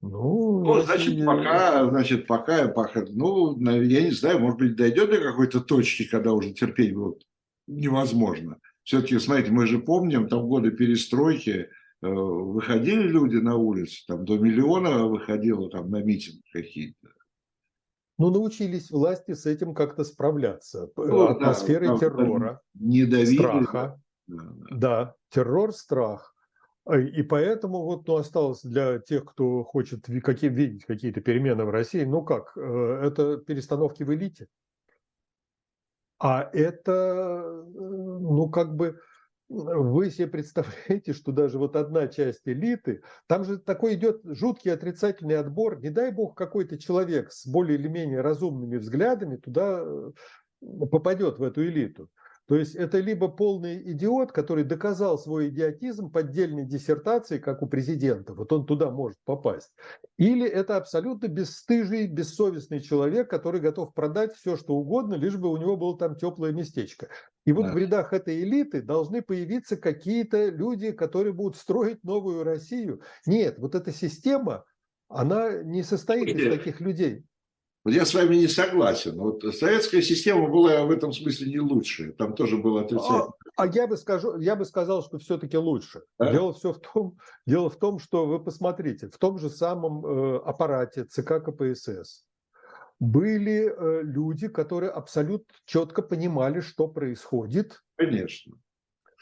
Ну, ну значит, пока, значит, пока, пока, ну, я не знаю, может быть, дойдет до какой-то точки, когда уже терпеть будет невозможно. Все-таки, смотрите, мы же помним, там годы перестройки, э, выходили люди на улицу, там до миллиона выходило там на митинг какие-то. Ну, научились власти с этим как-то справляться. Ну, Атмосферой да, террора, страха. Да, да. да, террор, страх. А, и поэтому вот ну, осталось для тех, кто хочет какие, видеть какие-то перемены в России, ну как, э, это перестановки в элите. А это, э, ну как бы, вы себе представляете, что даже вот одна часть элиты, там же такой идет жуткий отрицательный отбор, не дай бог какой-то человек с более или менее разумными взглядами туда э, попадет в эту элиту. То есть это либо полный идиот, который доказал свой идиотизм поддельной диссертацией, как у президента, вот он туда может попасть, или это абсолютно бесстыжий, бессовестный человек, который готов продать все, что угодно, лишь бы у него было там теплое местечко. И вот да. в рядах этой элиты должны появиться какие-то люди, которые будут строить новую Россию. Нет, вот эта система, она не состоит из таких людей. Вот я с вами не согласен. Вот советская система была в этом смысле не лучшая. Там тоже было отрицательно. А, а я бы скажу, я бы сказал, что все-таки лучше. А? Дело все в том, дело в том, что вы посмотрите, в том же самом э, аппарате ЦК КПСС были э, люди, которые абсолютно четко понимали, что происходит. Конечно.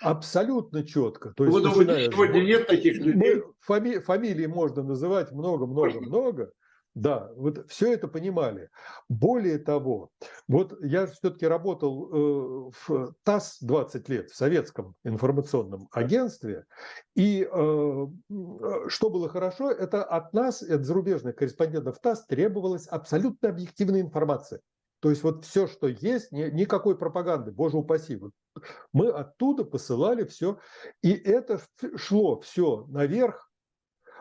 Абсолютно четко. То есть, Вы думаете, сегодня нет таких людей? Фами, фамилии можно называть много-много-много. Да, вот все это понимали. Более того, вот я все-таки работал э, в ТАСС 20 лет, в советском информационном агентстве, и э, что было хорошо, это от нас, от зарубежных корреспондентов ТАСС требовалась абсолютно объективная информация. То есть вот все, что есть, ни, никакой пропаганды, боже упаси. Вот мы оттуда посылали все, и это шло все наверх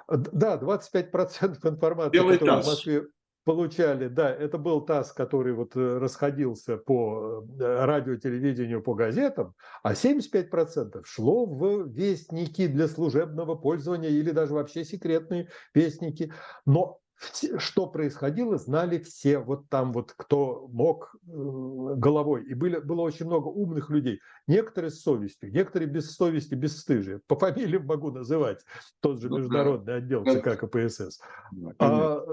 да, 25% информации, Белый которая в Москве... получали, да, это был ТАСС, который вот э, расходился по э, радио, телевидению, по газетам, а 75% шло в вестники для служебного пользования или даже вообще секретные вестники. Но что происходило, знали все, вот там вот кто мог э, головой. И были, было очень много умных людей. Некоторые с совестью, некоторые без совести, без стыжия. По фамилиям могу называть. Тот же ну международный отдел ЦК КПСС. А,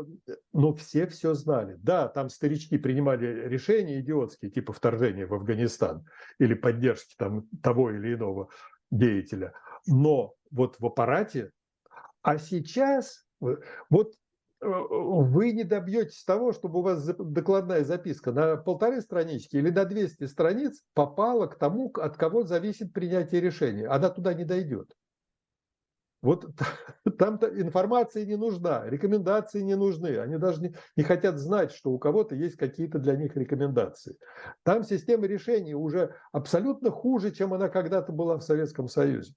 но все все знали. Да, там старички принимали решения идиотские, типа вторжения в Афганистан или поддержки там того или иного деятеля. Но вот в аппарате, а сейчас вот Э, вы не добьетесь того, чтобы у вас докладная записка на полторы странички или на 200 страниц попала к тому, от кого зависит принятие решения. Она туда не дойдет. Вот там-то информация не нужна, рекомендации не нужны. Они даже не, не хотят знать, что у кого-то есть какие-то для них рекомендации. Там система решений уже абсолютно хуже, чем она когда-то была в Советском Союзе.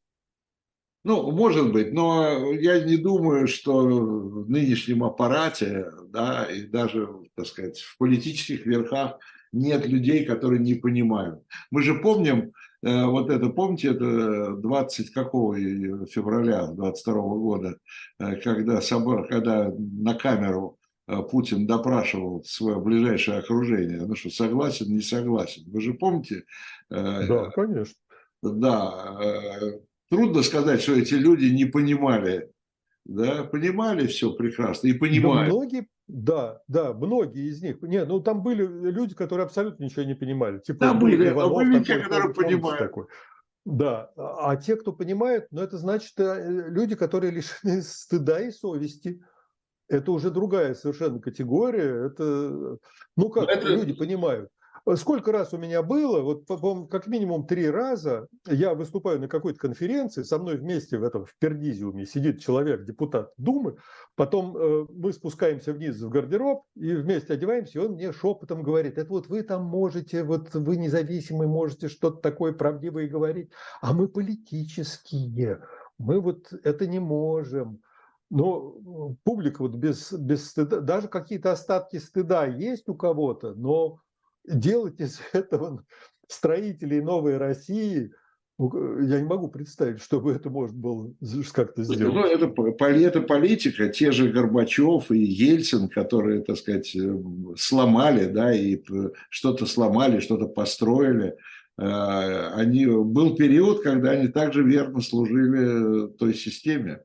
Ну, может быть, но я не думаю, что в нынешнем аппарате, да, и даже, так сказать, в политических верхах нет людей, которые не понимают. Мы же помним, э, вот это, помните, это 20 какого февраля 22 года, э, когда, собор, когда на камеру э, Путин допрашивал свое ближайшее окружение, ну что, согласен, не согласен. Вы же помните? Да, конечно. Да, трудно сказать, что эти люди не понимали. Да, понимали все прекрасно и понимают. Да, многие, да, да, многие из них. Нет, ну там были люди, которые абсолютно ничего не понимали. Типа, да, были, Иванов, а были те, которые понимают. Такой. Да, а, а те, кто понимает, ну это значит э, люди, которые лишены стыда и совести. Это уже другая совершенно категория. Это, ну как, это... люди понимают. Сколько раз у меня было, вот как минимум три раза я выступаю на какой-то конференции, со мной вместе в этом в Пердизиуме сидит человек, депутат Думы, потом э, мы спускаемся вниз в гардероб и вместе одеваемся, и он мне шепотом говорит, это вот вы там можете, вот вы независимый, можете что-то такое правдивое говорить, а мы политические, мы вот это не можем. Но публика вот без, без стыда, даже какие-то остатки стыда есть у кого-то, но делать из этого строителей новой России, ну, я не могу представить, чтобы это можно было как-то сделать. Ну, это, это политика, те же Горбачев и Ельцин, которые, так сказать, э, сломали, да, и что-то сломали, что-то построили. Э, они, был период, когда они также верно служили той системе.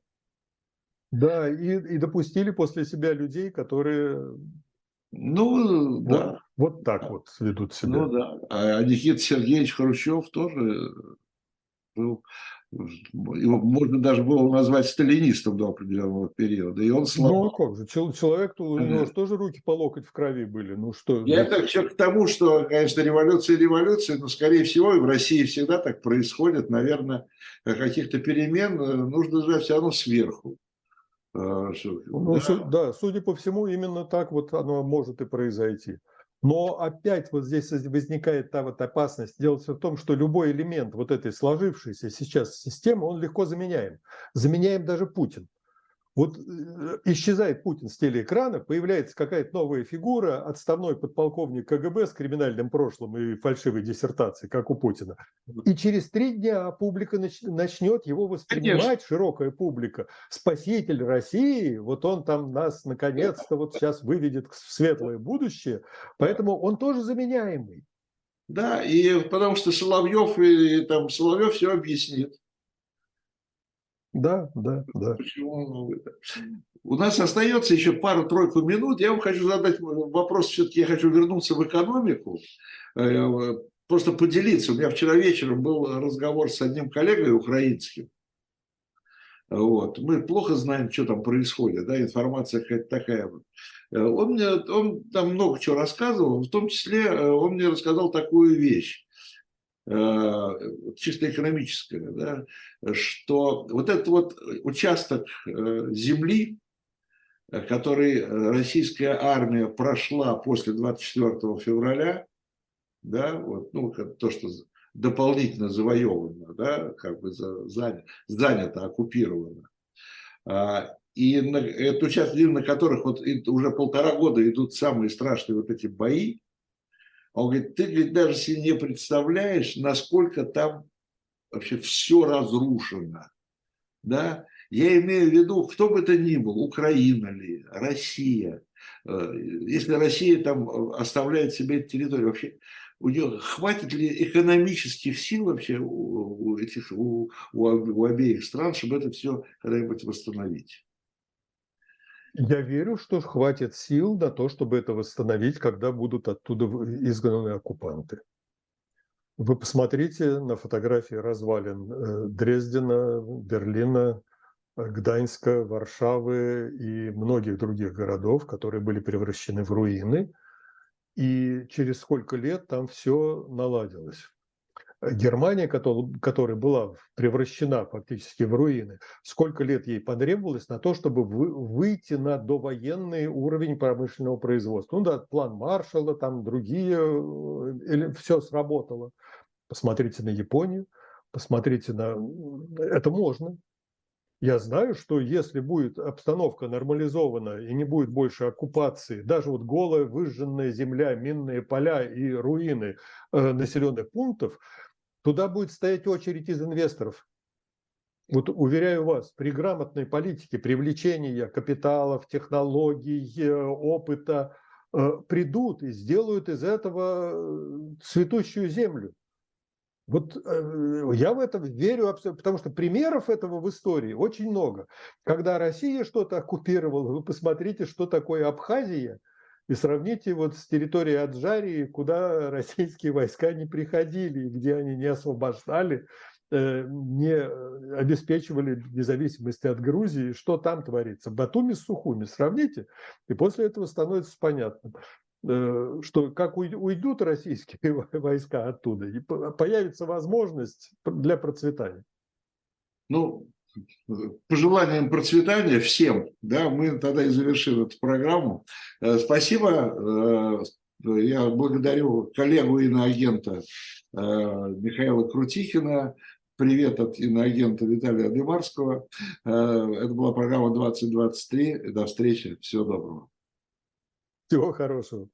Да, и, и допустили после себя людей, которые ну, вот, да. Вот так вот ведут себя. Ну, да. А Никита Сергеевич Хрущев тоже был, его можно даже было назвать сталинистом до определенного периода. И он сломал. Ну, а как же, человек, у него же тоже руки по локоть в крови были. Ну, что? Я это все к тому, что, конечно, революция революция, но, скорее всего, и в России всегда так происходит. Наверное, каких-то перемен э, нужно ждать все равно сверху. А, ну, да. да, судя по всему, именно так вот оно может и произойти. Но опять вот здесь возникает та вот опасность. Дело все в том, что любой элемент вот этой сложившейся сейчас системы, он легко заменяем. Заменяем даже Путин. Вот э, исчезает Путин с телеэкрана, появляется какая-то новая фигура, отставной подполковник КГБ с криминальным прошлым и фальшивой диссертацией, как у Путина. И через три дня публика начнет его воспринимать, Конечно. широкая публика. Спаситель России, вот он там нас наконец-то вот сейчас выведет в светлое будущее, поэтому он тоже заменяемый. Да, и потому что Соловьев и там Соловьев все объяснит. Да, да, да. У нас остается еще пару-тройку минут. Я вам хочу задать вопрос, все-таки я хочу вернуться в экономику, э, просто поделиться. У меня вчера вечером был разговор с одним коллегой украинским. Вот. Мы плохо знаем, что там происходит, да, информация какая-то такая. Э, он мне он там много чего рассказывал, в том числе э, он мне рассказал такую вещь. Э, чисто экономическое, да, что вот этот вот участок э, земли, который российская армия прошла после 24 февраля, да, вот, ну, то, что дополнительно завоевано, да, как бы занято, занято оккупировано. А, и на, это участки, на которых вот уже полтора года идут самые страшные вот эти бои, он говорит, ты говорит, даже себе не представляешь, насколько там вообще все разрушено. Да? Я имею в виду, кто бы это ни был, Украина ли, Россия. Э, если Россия там оставляет себе территорию, вообще у нее хватит ли экономических сил вообще у этих у, у, у обеих стран, чтобы это все когда-нибудь восстановить? Я верю, что хватит сил на то, чтобы это восстановить, когда будут оттуда изгнаны оккупанты. Вы посмотрите на фотографии развалин э, Дрездена, Берлина, Гданьска, Варшавы и многих других городов, которые были превращены в руины. И через сколько лет там все наладилось. Германия, которая была превращена фактически в руины, сколько лет ей потребовалось на то, чтобы выйти на довоенный уровень промышленного производства. Ну да, план Маршалла, там другие, э, все сработало. Посмотрите на Японию, посмотрите на... Это можно. Я знаю, что если будет обстановка нормализована и не будет больше оккупации, даже вот голая выжженная земля, минные поля и руины э, населенных пунктов – Туда будет стоять очередь из инвесторов. Вот уверяю вас, при грамотной политике привлечения капиталов, технологий, э, опыта э, придут и сделают из этого э, цветущую землю. Вот я в это верю потому что примеров этого в истории очень много. Когда Россия что-то оккупировала, вы посмотрите, что такое Абхазия – и сравните вот с территорией Аджарии, куда российские войска не приходили, где они не освобождали, э, не обеспечивали независимости от Грузии, что там творится. Батуми с Сухуми сравните, и после этого становится понятным, э, что как уйдут российские войска оттуда, и появится возможность для процветания. Ну, пожеланием процветания всем, да, мы тогда и завершим эту программу. Э, спасибо. Э, я благодарю коллегу иноагента э, Михаила Крутихина. Привет от иноагента Виталия Дымарского. Это была программа 2023. До встречи. Всего доброго. Всего хорошего.